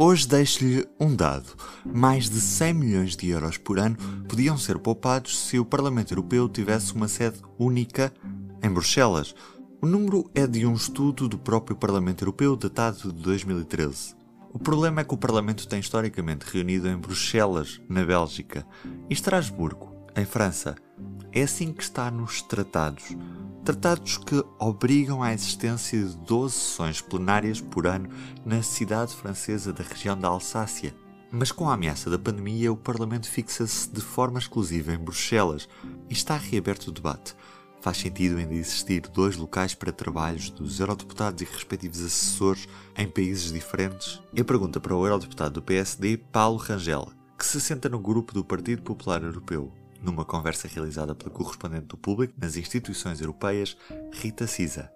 Hoje deixo-lhe um dado. Mais de 100 milhões de euros por ano podiam ser poupados se o Parlamento Europeu tivesse uma sede única em Bruxelas. O número é de um estudo do próprio Parlamento Europeu datado de 2013. O problema é que o Parlamento tem historicamente reunido em Bruxelas, na Bélgica, e Estrasburgo, em França. É assim que está nos tratados. Tratados que obrigam à existência de 12 sessões plenárias por ano na cidade francesa da região da Alsácia. Mas com a ameaça da pandemia, o Parlamento fixa-se de forma exclusiva em Bruxelas e está reaberto o debate. Faz sentido ainda existir dois locais para trabalhos dos eurodeputados e respectivos assessores em países diferentes? É pergunta para o eurodeputado do PSD, Paulo Rangel, que se senta no grupo do Partido Popular Europeu numa conversa realizada pela correspondente do público nas instituições europeias, Rita Cisa.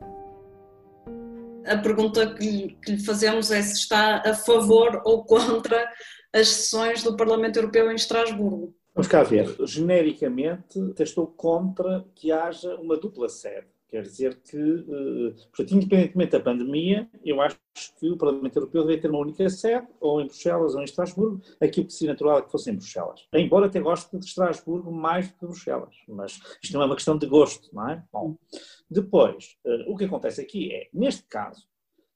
A pergunta que, que lhe fazemos é se está a favor ou contra as sessões do Parlamento Europeu em Estrasburgo. Vamos cá ver. Genericamente, estou contra que haja uma dupla sede. Quer dizer que, eh, portanto, independentemente da pandemia, eu acho que o Parlamento Europeu deve ter uma única sede, ou em Bruxelas ou em Estrasburgo. Aquilo que seria natural é que fosse em Bruxelas. Embora até goste de Estrasburgo mais do que Bruxelas, mas isto não é uma questão de gosto, não é? Bom, depois, eh, o que acontece aqui é, neste caso,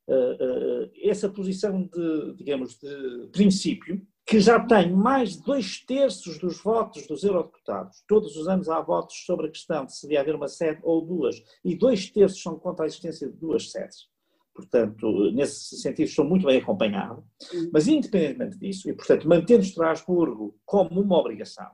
eh, essa posição de, digamos, de princípio, que já tem mais de dois terços dos votos dos eurodeputados. Todos os anos há votos sobre a questão de se devia haver uma sede ou duas, e dois terços são contra a existência de duas sedes. Portanto, nesse sentido, estou muito bem acompanhado. Mas, independentemente disso, e, portanto, mantendo Estrasburgo como uma obrigação,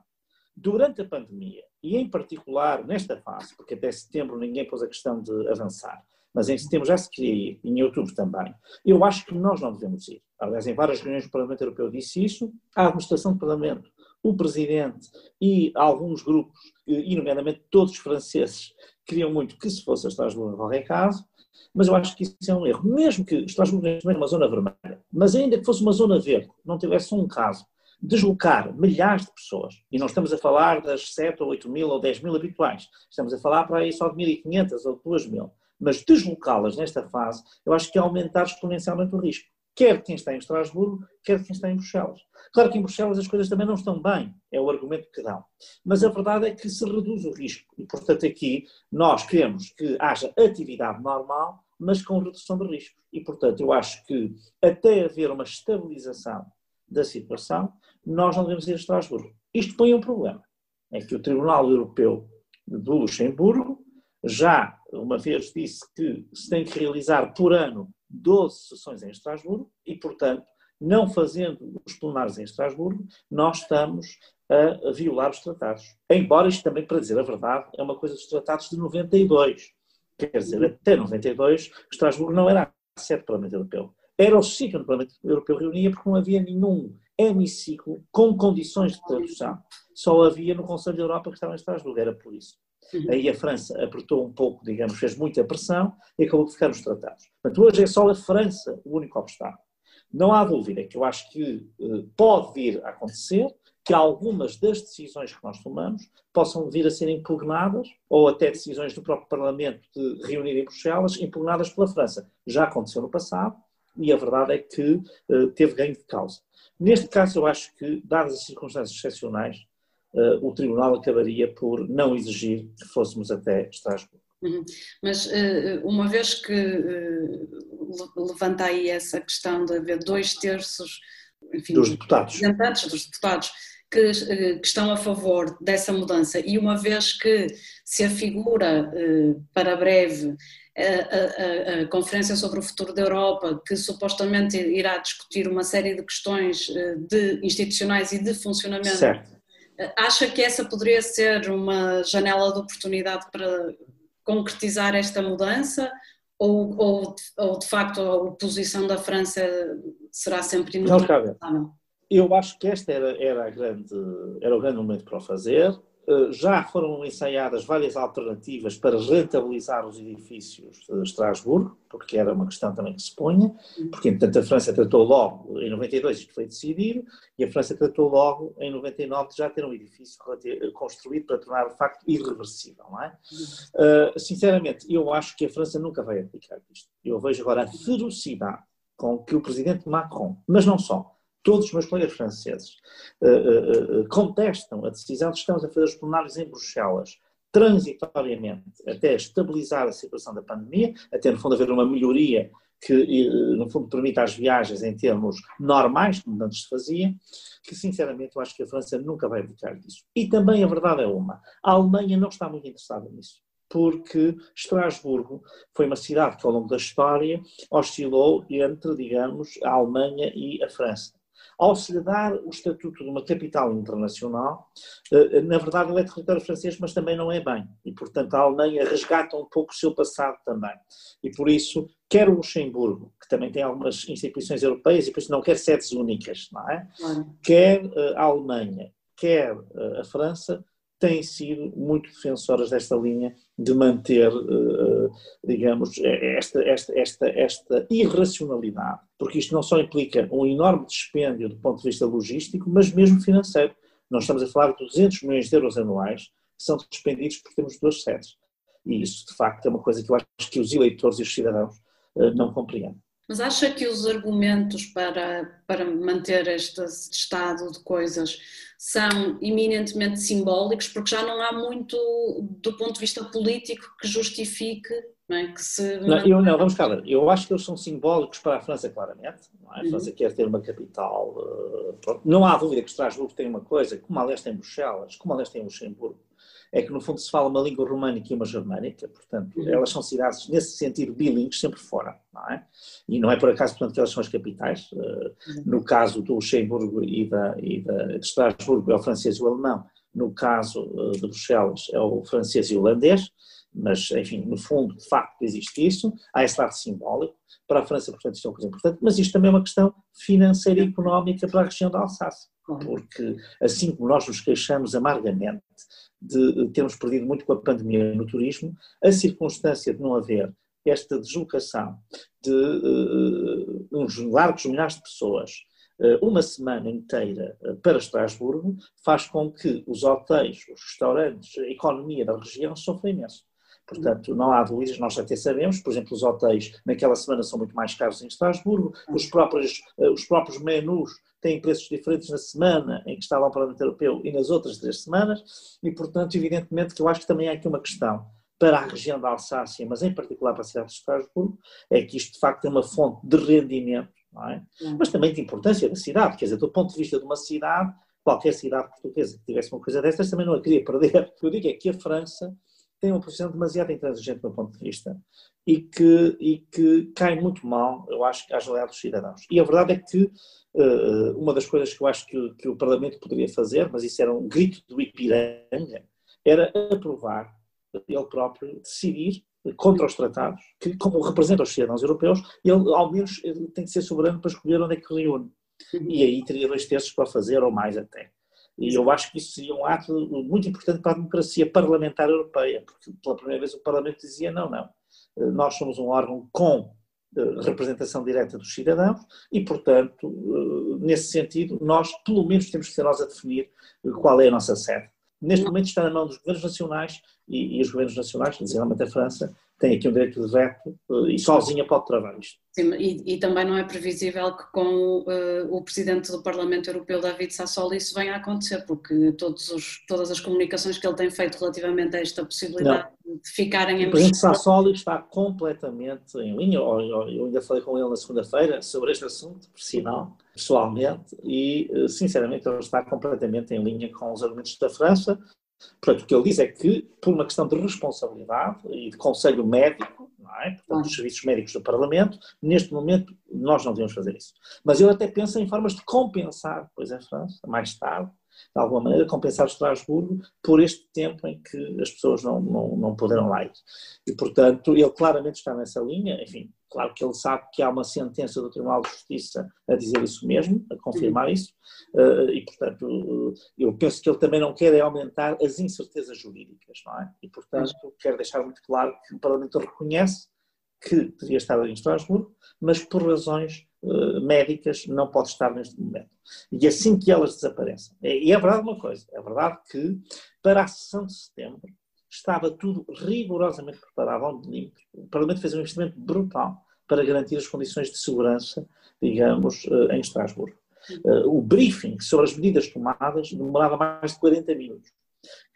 durante a pandemia, e em particular nesta fase, porque até setembro ninguém pôs a questão de avançar, mas em setembro já se queria ir, em outubro também. Eu acho que nós não devemos ir. Aliás, em várias reuniões do Parlamento Europeu disse isso, a administração do Parlamento, o Presidente e alguns grupos, e nomeadamente todos os franceses, queriam muito que se fosse a Estrasburgo em qualquer caso, mas eu acho que isso é um erro. Mesmo que Estrasburgo não é uma zona vermelha, mas ainda que fosse uma zona verde, não tivesse um caso, deslocar milhares de pessoas, e não estamos a falar das 7 ou 8 mil ou 10 mil habituais, estamos a falar para aí só de 1.500 ou 2 mil, mas deslocá-las nesta fase, eu acho que é aumentar exponencialmente o risco. Quer quem está em Estrasburgo, quer quem está em Bruxelas. Claro que em Bruxelas as coisas também não estão bem, é o argumento que dão. Mas a verdade é que se reduz o risco. E, portanto, aqui nós queremos que haja atividade normal, mas com redução de risco. E, portanto, eu acho que até haver uma estabilização da situação, nós não devemos ir a Estrasburgo. Isto põe um problema. É que o Tribunal Europeu do Luxemburgo já uma vez disse que se tem que realizar por ano 12 sessões em Estrasburgo e, portanto, não fazendo os plenários em Estrasburgo, nós estamos a violar os tratados. Embora isto também, para dizer a verdade, é uma coisa dos tratados de 92. Quer dizer, até 92, Estrasburgo não era a sede do Parlamento Europeu. Era o sítio onde o Parlamento Europeu reunia porque não havia nenhum hemiciclo com condições de tradução. Só havia no Conselho da Europa que estava em Estrasburgo, era por isso. Uhum. Aí a França apertou um pouco, digamos, fez muita pressão e acabou de ficar nos tratados. Portanto, hoje é só a França o único obstáculo. Não há dúvida que eu acho que eh, pode vir a acontecer que algumas das decisões que nós tomamos possam vir a ser impugnadas, ou até decisões do próprio Parlamento de reunir em Bruxelas, impugnadas pela França. Já aconteceu no passado e a verdade é que uh, teve ganho de causa. Neste caso, eu acho que, dadas as circunstâncias excepcionais, uh, o Tribunal acabaria por não exigir que fôssemos até Estrasburgo. Uhum. Mas uh, uma vez que uh, levanta aí essa questão de haver dois terços enfim, dos deputados, representantes dos deputados que, que, estão a favor dessa mudança e uma vez que se afigura para breve a, a, a, Conferência sobre o Futuro da Europa, que supostamente irá discutir uma série de questões de institucionais e de funcionamento certo. Acha que essa poderia ser uma janela de oportunidade para concretizar esta mudança? Ou, ou, ou de facto a oposição da França será sempre inevitável? Eu acho que este era, era, grande, era o grande momento para o fazer. Eh, já foram ensaiadas várias alternativas para rentabilizar os edifícios de Estrasburgo, porque era uma questão também que se punha, porque, portanto, a França tratou logo, em 92 isto foi decidido, e a França tratou logo, em 99, de já ter um edifício construído para tornar de facto irreversível, não é? Uh, sinceramente, eu acho que a França nunca vai aplicar isto. Eu vejo agora a ferocidade com que o presidente Macron, mas não só, todos os meus colegas franceses uh, uh, uh, contestam a decisão de estamos a fazer os plenários em Bruxelas transitoriamente até estabilizar a situação da pandemia, até no fundo haver uma melhoria que no fundo permita as viagens em termos normais, como antes se fazia, que sinceramente eu acho que a França nunca vai abdicar disso. E também a verdade é uma, a Alemanha não está muito interessada nisso porque Estrasburgo foi uma cidade que ao longo da história oscilou entre, digamos, a Alemanha e a França. Ao se lhe dar o estatuto de uma capital internacional, eh, na verdade ele é território francês, mas também não é bem. E, portanto, a Alemanha resgata um pouco o seu passado também. E por isso, quer o Luxemburgo, que também tem algumas instituições europeias e por isso não quer sedes únicas, não é? Quer eh, a Alemanha, quer eh, a França, têm sido muito defensoras desta linha de manter, eh, digamos, esta, esta, esta, esta irracionalidade, porque isto não só implica um enorme dispêndio do ponto de vista logístico, mas mesmo financeiro. Nós estamos a falar de 200 milhões de euros anuais que são despendidos por termos duas sedes. E isso, de facto, é uma coisa que eu acho que os eleitores e os cidadãos eh, não compreendem. Mas acha que os argumentos para, para manter este estado de coisas são eminentemente simbólicos, porque já não há muito, do ponto de vista político, que justifique não é? que se. Não, eu, não, vamos cá, eu acho que eles são simbólicos para a França, claramente. É? A França uhum. quer ter uma capital. Uh, não há dúvida que Estrasburgo tem uma coisa, como a leste em Bruxelas, como a leste em Luxemburgo é que no fundo se fala uma língua românica e uma germânica, portanto, uhum. elas são cidades nesse sentido bilíngues sempre fora, não é? E não é por acaso, portanto, que elas são as capitais. Uhum. No caso do Luxemburgo e, da, e da, de Estrasburgo é o francês e o alemão, no caso eh, de Bruxelas é o francês e o holandês, mas, enfim, no fundo, de facto, existe isso, há esse lado simbólico, para a França, portanto, isto é uma coisa importante, mas isto também é uma questão financeira e económica para a região da Alsácia, porque assim como nós nos queixamos amargamente de termos perdido muito com a pandemia no turismo, a circunstância de não haver esta deslocação de uh, uns largos milhares de pessoas uh, uma semana inteira uh, para Estrasburgo faz com que os hotéis, os restaurantes, a economia da região sofrem imenso. Portanto, não há dúvidas, nós até sabemos, por exemplo, os hotéis naquela semana são muito mais caros em Estrasburgo, os próprios, os próprios menus têm preços diferentes na semana em que está lá o Parlamento Europeu e nas outras três semanas, e portanto, evidentemente que eu acho que também há aqui uma questão para a região da Alsácia, mas em particular para a cidade de Estrasburgo, é que isto de facto é uma fonte de rendimento, é? Mas também de importância da cidade, quer dizer, do ponto de vista de uma cidade, qualquer cidade portuguesa que tivesse uma coisa dessas também não a queria perder. O que eu digo é que a França tem uma posição demasiado intransigente do meu ponto de vista e que, e que cai muito mal, eu acho, às lealdade dos cidadãos. E a verdade é que uh, uma das coisas que eu acho que, que, o Parlamento poderia fazer, mas isso era um grito do Ipiranga, era aprovar ele próprio, decidir contra os tratados, que como representa os cidadãos europeus, ele ao menos ele tem que ser soberano para escolher onde é que reúne. E aí teria dois terços para fazer, ou mais até. E eu acho que isso seria um ato muito importante para a democracia parlamentar europeia, porque pela primeira vez o Parlamento dizia: não, não, eh, nós somos um órgão com eh, representação direta dos cidadãos e, portanto, eh, nesse sentido, nós pelo menos temos que ser nós a definir qual é a nossa sede. Neste momento está na mão dos governos nacionais e, e os governos nacionais, especialmente a França, tem aqui um direito de veto eh, e sozinha pode travar isto. Sim, e, e, também não é previsível que com uh, o Presidente do Parlamento Europeu, David Sassoli, isso venha a acontecer, porque todos os, todas as comunicações que ele tem feito relativamente a esta possibilidade não. de ficarem em... O Presidente Sassoli está completamente em linha, eu ainda falei com ele na segunda-feira sobre este assunto, por sinal, pessoalmente, e eh, sinceramente ele está completamente em linha com os argumentos da França, Portanto, o que ele diz é que, por uma questão de responsabilidade e de conselho médico, não é? portanto, dos serviços médicos do Parlamento, neste momento nós não devemos fazer isso. Mas ele até pensa em formas de compensar depois a França, mais tarde, de alguma maneira, compensar Estrasburgo por este tempo em que as pessoas não, não, não puderam lá ir. E, portanto, ele claramente está nessa linha, enfim, claro que ele sabe que há uma sentença do Tribunal de Justiça a dizer isso mesmo, a confirmar isso, eh, e, portanto, eu penso que ele também não quer é aumentar as incertezas jurídicas, não é? E, portanto, quer deixar muito claro que o Parlamento reconhece que devia estar em Estrasburgo, mas por razões uh, médicas não pode estar neste momento. E assim que elas desaparecem. E é verdade uma coisa, é verdade que para a sessão de setembro estava tudo rigorosamente preparado ao milímetro. O Parlamento fez um investimento brutal para garantir as condições de segurança, digamos, uh, em Estrasburgo. Uh, o briefing sobre as medidas tomadas demorava mais de 40 minutos.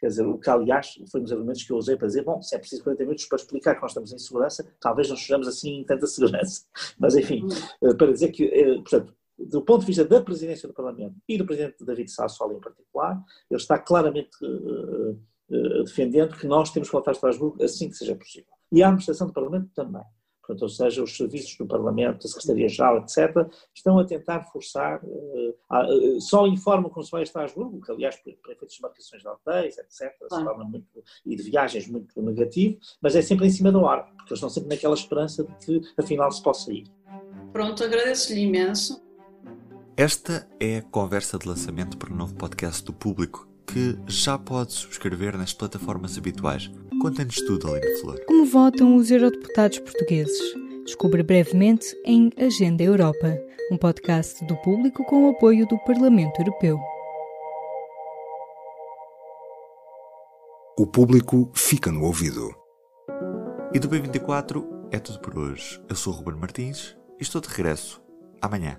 Quer dizer, o que aliás foi um dos argumentos que eu usei para dizer, bom, se é preciso 40 minutos para explicar que nós estamos em segurança, talvez não estejamos assim em tanta segurança. Mas enfim, eh, para dizer que, eh, portanto, do ponto de vista da presidência do Parlamento e do presidente David Sassoli em particular, ele está claramente uh, uh, defendendo que nós temos que voltar a Estrasburgo assim que seja possível. E a administração do Parlamento também portanto, ou seja, os serviços do Parlamento, a Secretaria-Geral, etc., estão a tentar forçar, uh, só informam quando se vai a Estrasburgo, que aliás, para efeitos de marcações de hotéis, etc., ah. forma muito, e de viagens muito negativo, mas é sempre em cima da hora, porque eles estão sempre naquela esperança de que afinal se possa ir. Pronto, agradeço-lhe imenso. Esta é a conversa de lançamento para o novo podcast do público que já pode subscrever nas plataformas habituais. Conta-nos tudo, Aline Flor. Como votam os eurodeputados portugueses? Descubra brevemente em Agenda Europa, um podcast do público com o apoio do Parlamento Europeu. O público fica no ouvido. E do B24 é tudo por hoje. Eu sou o Ruben Martins e estou de regresso amanhã.